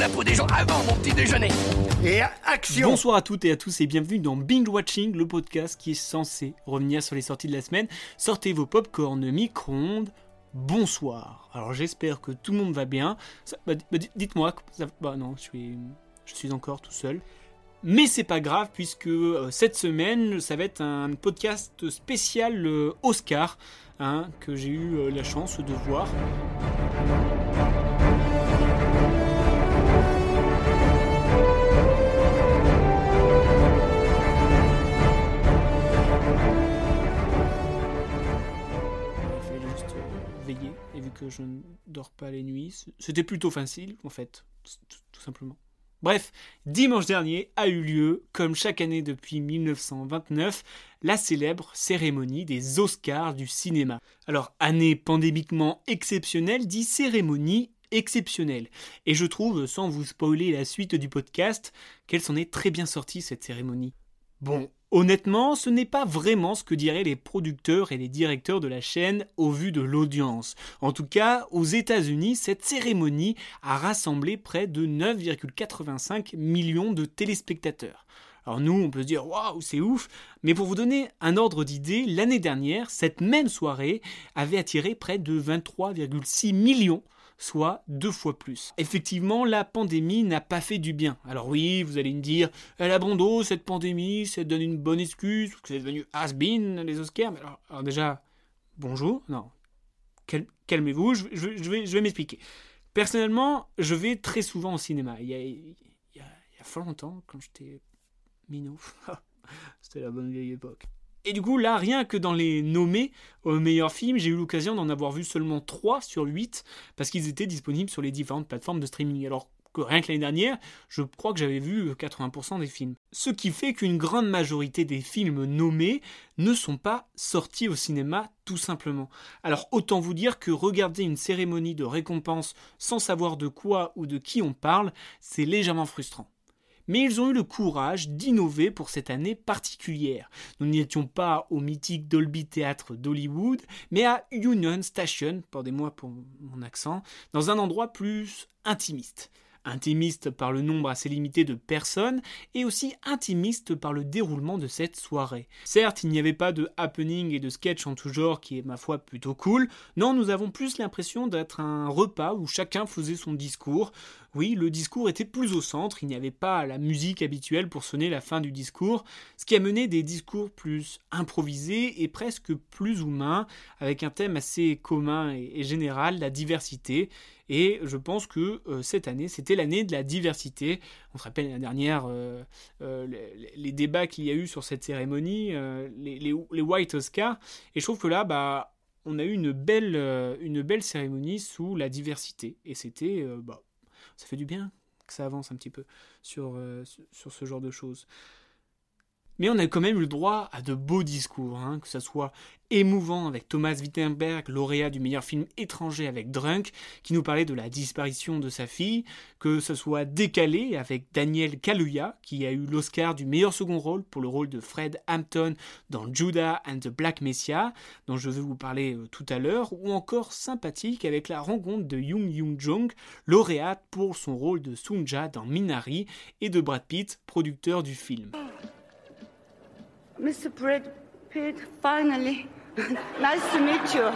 la peau des gens avant mon petit déjeuner. Et action Bonsoir à toutes et à tous et bienvenue dans Binge Watching, le podcast qui est censé revenir sur les sorties de la semaine. Sortez vos popcorn micro-ondes. Bonsoir. Alors j'espère que tout le monde va bien. Ça, bah, bah, dites-moi. Bah non, je suis, je suis encore tout seul. Mais c'est pas grave puisque euh, cette semaine, ça va être un podcast spécial euh, Oscar hein, que j'ai eu euh, la chance de voir. Pas les nuits, c'était plutôt facile en fait, tout simplement. Bref, dimanche dernier a eu lieu, comme chaque année depuis 1929, la célèbre cérémonie des Oscars du cinéma. Alors, année pandémiquement exceptionnelle dit cérémonie exceptionnelle. Et je trouve, sans vous spoiler la suite du podcast, qu'elle s'en est très bien sortie cette cérémonie. Bon, Honnêtement, ce n'est pas vraiment ce que diraient les producteurs et les directeurs de la chaîne au vu de l'audience. En tout cas, aux États-Unis, cette cérémonie a rassemblé près de 9,85 millions de téléspectateurs. Alors nous, on peut se dire waouh, c'est ouf, mais pour vous donner un ordre d'idée, l'année dernière, cette même soirée avait attiré près de 23,6 millions soit deux fois plus. Effectivement, la pandémie n'a pas fait du bien. Alors oui, vous allez me dire, elle a bon cette pandémie, ça donne une bonne excuse, que c'est devenu has-been, les Oscars. Mais alors, déjà, bonjour, non, calmez-vous, je, vais, je vais m'expliquer. Personnellement, je vais très souvent au cinéma. Il y a, il y a, il y a fort longtemps, quand j'étais minot, c'était la bonne vieille époque. Et du coup, là, rien que dans les nommés aux meilleurs films, j'ai eu l'occasion d'en avoir vu seulement 3 sur 8 parce qu'ils étaient disponibles sur les différentes plateformes de streaming. Alors que rien que l'année dernière, je crois que j'avais vu 80% des films. Ce qui fait qu'une grande majorité des films nommés ne sont pas sortis au cinéma tout simplement. Alors autant vous dire que regarder une cérémonie de récompense sans savoir de quoi ou de qui on parle, c'est légèrement frustrant mais ils ont eu le courage d'innover pour cette année particulière. Nous n'étions pas au mythique Dolby Theatre d'Hollywood, mais à Union Station, pardonnez-moi pour mon accent, dans un endroit plus intimiste intimiste par le nombre assez limité de personnes et aussi intimiste par le déroulement de cette soirée. Certes, il n'y avait pas de happening et de sketch en tout genre qui est ma foi plutôt cool, non, nous avons plus l'impression d'être un repas où chacun faisait son discours. Oui, le discours était plus au centre, il n'y avait pas la musique habituelle pour sonner la fin du discours, ce qui a mené des discours plus improvisés et presque plus humains, avec un thème assez commun et général, la diversité. Et je pense que euh, cette année, c'était l'année de la diversité. On se rappelle l'année dernière euh, euh, les, débats qu'il y a eu sur cette cérémonie, les, White Oscars. Et je trouve que là, bah, on a eu une belle, une belle cérémonie sous la diversité. Et c'était, bah, ça fait du bien que ça avance un petit peu sur, sur ce genre de choses. Mais on a quand même eu le droit à de beaux discours, hein, que ce soit émouvant avec Thomas Wittenberg, lauréat du meilleur film étranger avec Drunk, qui nous parlait de la disparition de sa fille, que ce soit décalé avec Daniel Kaluuya, qui a eu l'Oscar du meilleur second rôle pour le rôle de Fred Hampton dans Judah and the Black Messiah, dont je vais vous parler euh, tout à l'heure, ou encore sympathique avec la rencontre de Young Young Jong, lauréate pour son rôle de Sunja dans Minari, et de Brad Pitt, producteur du film. Mr. Brad Pitt, finally. nice to meet you.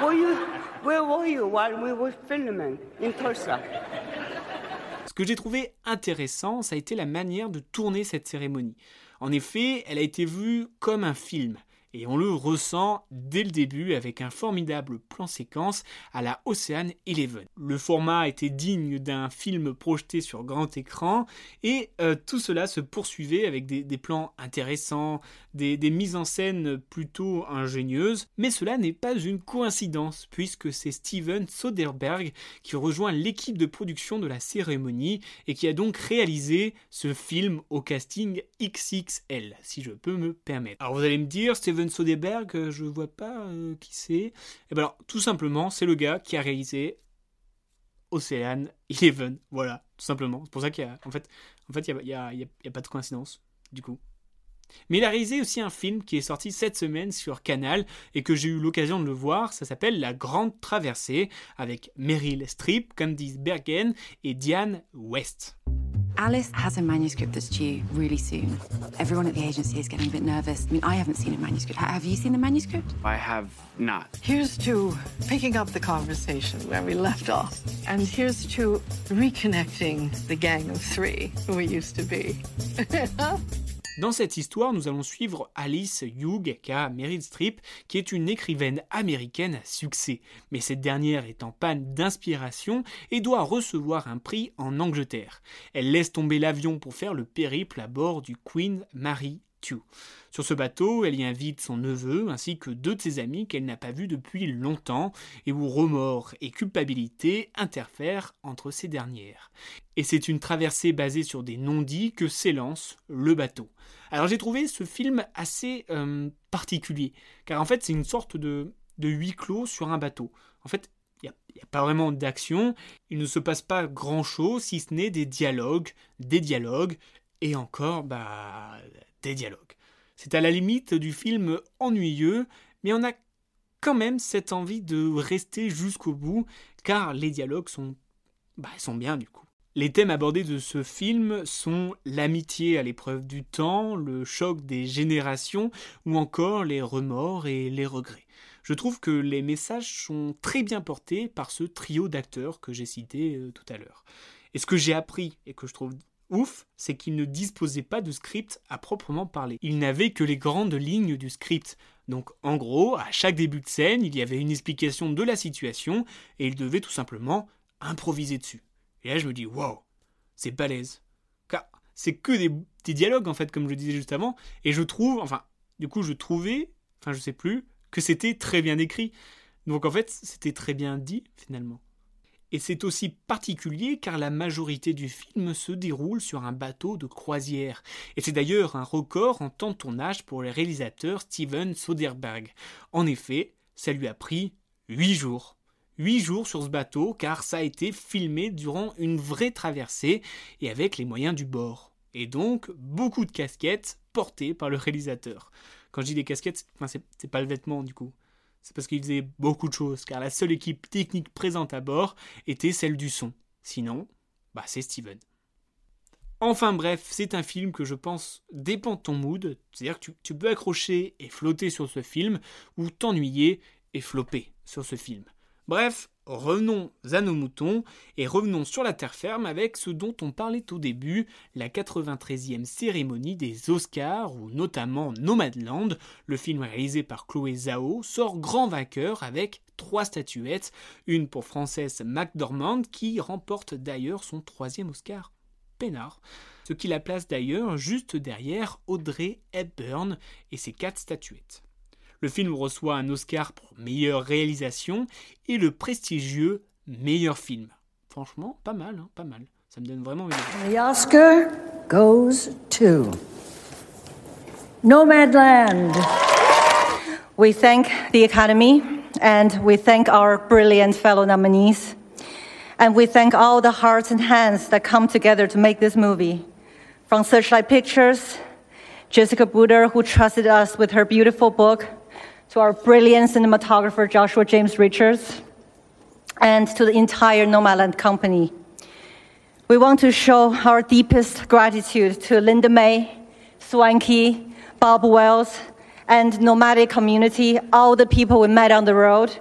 Were you. Where were you while we were filming in Tulsa? Ce que j'ai trouvé intéressant, ça a été la manière de tourner cette cérémonie. En effet, elle a été vue comme un film et on le ressent dès le début avec un formidable plan séquence à la Ocean Eleven. Le format était digne d'un film projeté sur grand écran et euh, tout cela se poursuivait avec des, plans intéressants, des, mises en scène plutôt ingénieuses, mais cela n'est pas une coïncidence puisque c'est Steven Soderbergh qui rejoint l'équipe de production de la cérémonie et qui a donc réalisé ce film au casting XXL, si je peux me permettre. Alors vous allez me dire, Steven Steven Soderbergh, euh, je vois pas euh, qui c'est. Et ben alors, tout simplement, c'est le gars qui a réalisé Ocean Eleven. Voilà, tout simplement. C'est pour ça qu'il y a. En fait, en fait, il y y a pas de coïncidence, du coup. Mais il a réalisé aussi un film qui est sorti cette semaine sur Canal et que j'ai eu l'occasion de le voir. Ça s'appelle La Grande Traversée avec Meryl Streep, Candice Bergen et Diane West. Alice has a manuscript that's due really soon. Everyone at the agency is getting a bit nervous. I mean, I haven't seen a manuscript. Ha- Have you seen the manuscript? I have not. Here's to picking up the conversation where we left off. And here's to reconnecting the gang of three who we used to be. Dans cette histoire, nous allons suivre Alice Hugh, aka Meryl Streep, qui est une écrivaine américaine à succès. Mais cette dernière est en panne d'inspiration et doit recevoir un prix en Angleterre. Elle laisse tomber l'avion pour faire le périple à bord du Queen Mary Sur ce bateau, elle y invite son neveu ainsi que deux de ses amis qu'elle n'a pas vus depuis longtemps et où remords et culpabilité interfèrent entre ces dernières. Et c'est une traversée basée sur des non-dits que s'élance le bateau. Alors j'ai trouvé ce film assez euh, particulier, car en fait c'est une sorte de, de huis clos sur un bateau. En fait, il n'y a, pas vraiment d'action, il ne se passe pas grand-chose si ce n'est des dialogues, des dialogues, et encore, bah, dialogues. C'est à la limite du film ennuyeux, mais on a quand même cette envie de rester jusqu'au bout, car les dialogues sont, bah, sont bien du coup. Les thèmes abordés de ce film sont l'amitié à l'épreuve du temps, le choc des générations ou encore les remords et les regrets. Je trouve que les messages sont très bien portés par ce trio d'acteurs que j'ai cité euh, tout à l'heure. Et ce que j'ai appris et que je trouve ouf, c'est qu'ils ne disposaient pas de script à proprement parler. Ils n'avaient que les grandes lignes du script. Donc en gros, à chaque début de scène, il y avait une explication de la situation et ils devaient tout simplement improviser dessus. Et là, je me dis, waouh, c'est balèze. Car c'est que des, des, dialogues, en fait, comme je le disais juste avant. Et je trouve, enfin, du coup, je trouvais, enfin, je sais plus, que c'était très bien écrit. Donc, en fait, c'était très bien dit, finalement. Et c'est aussi particulier car la majorité du film se déroule sur un bateau de croisière. Et c'est d'ailleurs un record en temps de tournage pour le réalisateur Steven Soderbergh. En effet, ça lui a pris 8 jours. 8 jours sur ce bateau car ça a été filmé durant une vraie traversée et avec les moyens du bord. Et donc beaucoup de casquettes portées par le réalisateur. Quand je dis des casquettes, c'est pas le vêtement du coup. C'est parce qu'il faisait beaucoup de choses car la seule équipe technique présente à bord était celle du son. Sinon, bah c'est Steven. Enfin bref, c'est un film que je pense dépend de ton mood, c'est-à-dire que tu, tu peux accrocher et flotter sur ce film ou t'ennuyer et flopper sur ce film. Bref, revenons à nos moutons et revenons sur la terre ferme avec ce dont on parlait au début, la 93e cérémonie des Oscars où notamment Nomadland, le film réalisé par Chloé Zhao, sort grand vainqueur avec trois statuettes, une pour Frances McDormand qui remporte d'ailleurs son troisième Oscar. Peinard, ce qui la place d'ailleurs juste derrière Audrey Hepburn et ses quatre statuettes. Le film reçoit un Oscar pour meilleure réalisation et le prestigieux meilleur film. Franchement, pas mal, hein, pas mal. Ça me donne vraiment envie. The Oscar goes to Nomadland. We thank the Academy and we thank our brilliant fellow nominees. And we thank all the hearts and hands that come together to make this movie. From Searchlight Pictures, Jessica Buder, who trusted us with her beautiful book, to our brilliant cinematographer Joshua James Richards, and to the entire Nomadland company. We want to show our deepest gratitude to Linda May, Swanky, Bob Wells, and nomadic community, all the people we met on the road.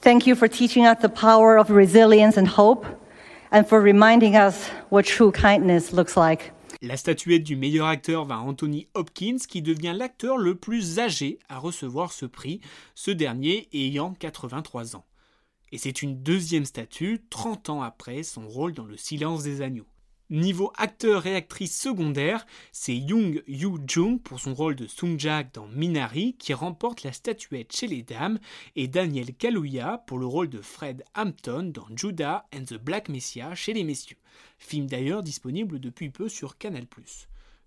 Thank you for teaching us the power of resilience and hope, and for reminding us what true kindness looks like. La statuette du meilleur acteur va à Anthony Hopkins, qui devient l'acteur le plus âgé à recevoir ce prix, ce dernier ayant 83 ans. Et c'est une deuxième statue, 30 ans après son rôle dans Le Silence des Agneaux. Niveau acteur et actrice secondaire, c'est Young Yoo Jung pour son rôle de Sung Jak dans Minari qui remporte la statuette chez les dames et Daniel Kaluuya pour le rôle de Fred Hampton dans Judah and the Black Messiah chez les messieurs. Film d'ailleurs disponible depuis peu sur Canal+.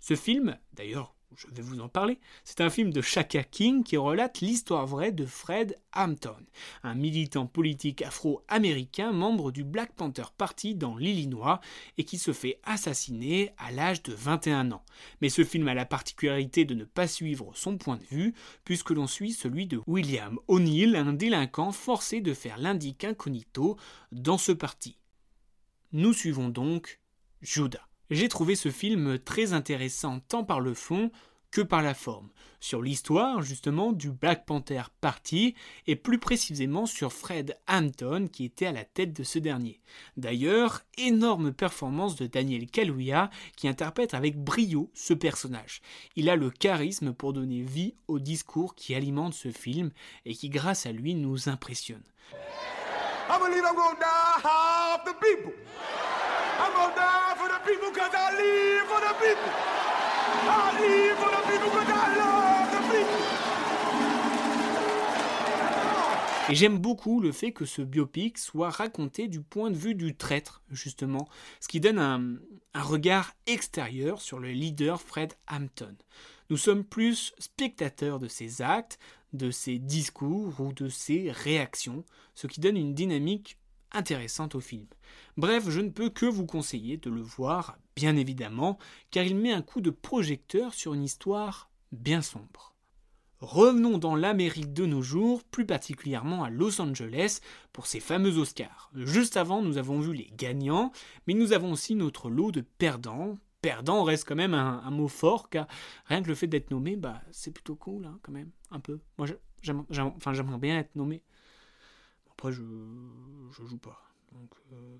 Ce film, d'ailleurs je vais vous en parler. C'est un film de Shaka King qui relate l'histoire vraie de Fred Hampton, un militant politique afro-américain membre du Black Panther Party dans l'Illinois et qui se fait assassiner à l'âge de 21 ans. Mais ce film a la particularité de ne pas suivre son point de vue puisque l'on suit celui de William O'Neill, un délinquant forcé de faire l'indique incognito dans ce parti. Nous suivons donc Judah. J'ai trouvé ce film très intéressant tant par le fond que par la forme, sur l'histoire justement du Black Panther Party et plus précisément sur Fred Hampton qui était à la tête de ce dernier. D'ailleurs, énorme performance de Daniel Kaluuya qui interprète avec brio ce personnage. Il a le charisme pour donner vie au discours qui alimente ce film et qui grâce à lui nous impressionne. Et j'aime beaucoup le fait que ce biopic soit raconté du point de vue du traître, justement, ce qui donne un, regard extérieur sur le leader Fred Hampton. Nous sommes plus spectateurs de ses actes, de ses discours ou de ses réactions, ce qui donne une dynamique intéressante au film. Bref, je ne peux que vous conseiller de le voir, bien évidemment, car il met un coup de projecteur sur une histoire bien sombre. Revenons dans l'Amérique de nos jours, plus particulièrement à Los Angeles, pour ces fameux Oscars. Juste avant, nous avons vu les gagnants, mais nous avons aussi notre lot de perdants. Perdant reste quand même un, mot fort, car rien que le fait d'être nommé, bah, c'est plutôt cool, hein, quand même, un peu. Moi, j'aimerais bien être nommé. Après, je, je joue pas. Euh,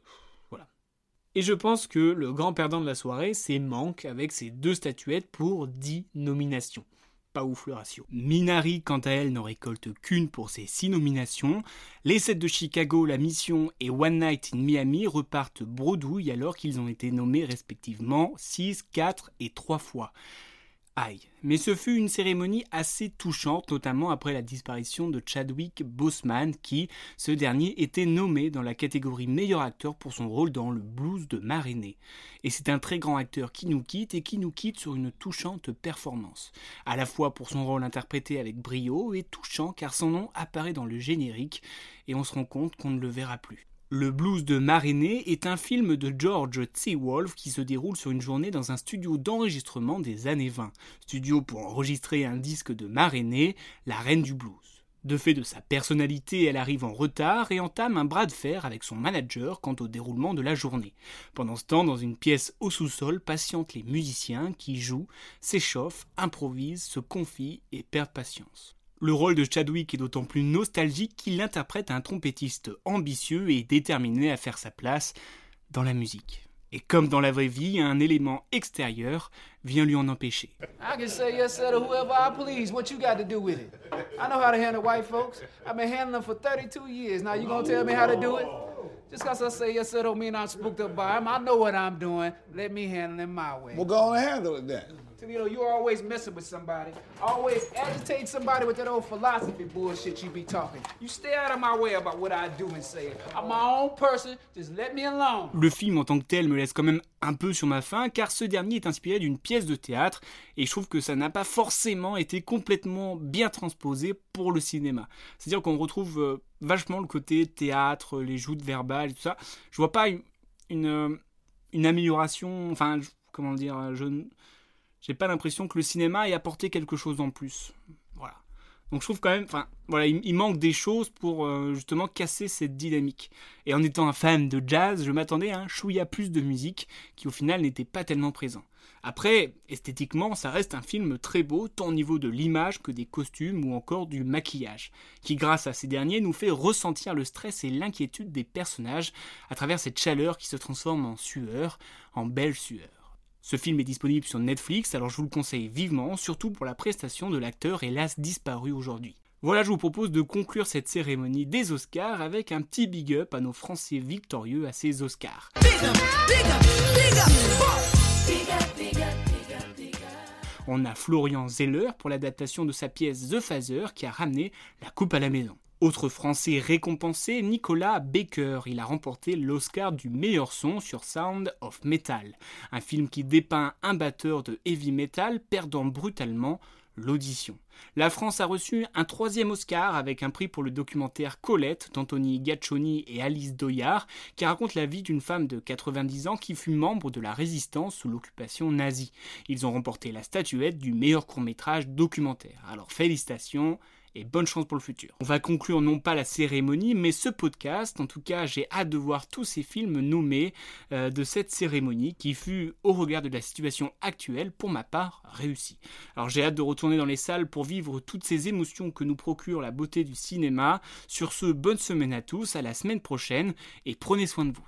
voilà. Et je pense que le grand perdant de la soirée, c'est Manque, avec ses deux statuettes pour 10 nominations pas ouf le ratio. Minari, quant à elle, n'en récolte qu'une pour ses six nominations. Les sept de Chicago, La Mission et One Night in Miami repartent bredouille alors qu'ils ont été nommés respectivement 6, 4 et 3 fois. Mais ce fut une cérémonie assez touchante, notamment après la disparition de Chadwick Boseman, qui, ce dernier, était nommé dans la catégorie meilleur acteur pour son rôle dans le blues de Marinée. Et c'est un très grand acteur qui nous quitte et qui nous quitte sur une touchante performance. À la fois pour son rôle interprété avec brio et touchant car son nom apparaît dans le générique et on se rend compte qu'on ne le verra plus. Le blues de Marinée est un film de George T. Wolfe qui se déroule sur une journée dans un studio d'enregistrement des années 20, studio pour enregistrer un disque de Marinée, la reine du blues. De fait de sa personnalité, elle arrive en retard et entame un bras de fer avec son manager quant au déroulement de la journée. Pendant ce temps, dans une pièce au sous-sol, patientent les musiciens qui jouent, s'échauffent, improvisent, se confient et perdent patience. Le rôle de Chadwick est d'autant plus nostalgique qu'il interprète un trompettiste ambitieux et déterminé à faire sa place dans la musique. Et comme dans la vraie vie, un élément extérieur vient lui en empêcher. I can say yes to whoever I please. What you got to do with it? I know how to handle white folks. I've been handling them for 32 years. Now you gonna tell me how to do it? Just because I say yes to don't mean I'm spooked up by him. I know what I'm doing. Let me handle it my way. Well, go on and handle it then. You know, you're always messing with somebody. Always agitate somebody with that old philosophy bullshit you be talking. You stay out of my way about what I do and say. I'm my own person. Just let me alone. Le film en tant que tel me laisse quand même un peu sur ma faim car ce dernier est inspiré d'une pièce de théâtre et je trouve que ça n'a pas forcément été complètement bien transposé pour le cinéma. C'est-à-dire qu'on retrouve euh, vachement le côté théâtre, les joutes verbales et tout ça. Je vois pas une, euh, amélioration, enfin, comment dire, je j'ai pas l'impression que le cinéma ait apporté quelque chose en plus. Voilà. Donc je trouve quand même, enfin, voilà, il, manque des choses pour euh, justement casser cette dynamique. Et en étant un fan de jazz, je m'attendais à un chouïa plus de musique qui au final n'était pas tellement présent. Après, esthétiquement, ça reste un film très beau, tant au niveau de l'image que des costumes ou encore du maquillage, qui grâce à ces derniers nous fait ressentir le stress et l'inquiétude des personnages à travers cette chaleur qui se transforme en sueur, en belle sueur. Ce film est disponible sur Netflix, alors je vous le conseille vivement, surtout pour la prestation de l'acteur hélas disparu aujourd'hui. Voilà, je vous propose de conclure cette cérémonie des Oscars avec un petit big up à nos Français victorieux à ces Oscars. On a Florian Zeller pour l'adaptation de sa pièce The Phaser qui a ramené la coupe à la maison. Autre français récompensé, Nicolas Baker. Il a remporté l'Oscar du meilleur son sur Sound of Metal, un film qui dépeint un batteur de heavy metal perdant brutalement l'audition. La France a reçu un troisième Oscar avec un prix pour le documentaire Colette d'Anthony Gaccioni et Alice Doyard, qui raconte la vie d'une femme de 90 ans qui fut membre de la résistance sous l'occupation nazie. Ils ont remporté la statuette du meilleur court métrage documentaire. Alors félicitations et bonne chance pour le futur. On va conclure non pas la cérémonie, mais ce podcast. En tout cas, j'ai hâte de voir tous ces films nommés euh, de cette cérémonie qui fut, au regard de la situation actuelle, pour ma part, réussie. Alors j'ai hâte de retourner dans les salles pour vivre toutes ces émotions que nous procure la beauté du cinéma. Sur ce, bonne semaine à tous, à la semaine prochaine, et prenez soin de vous.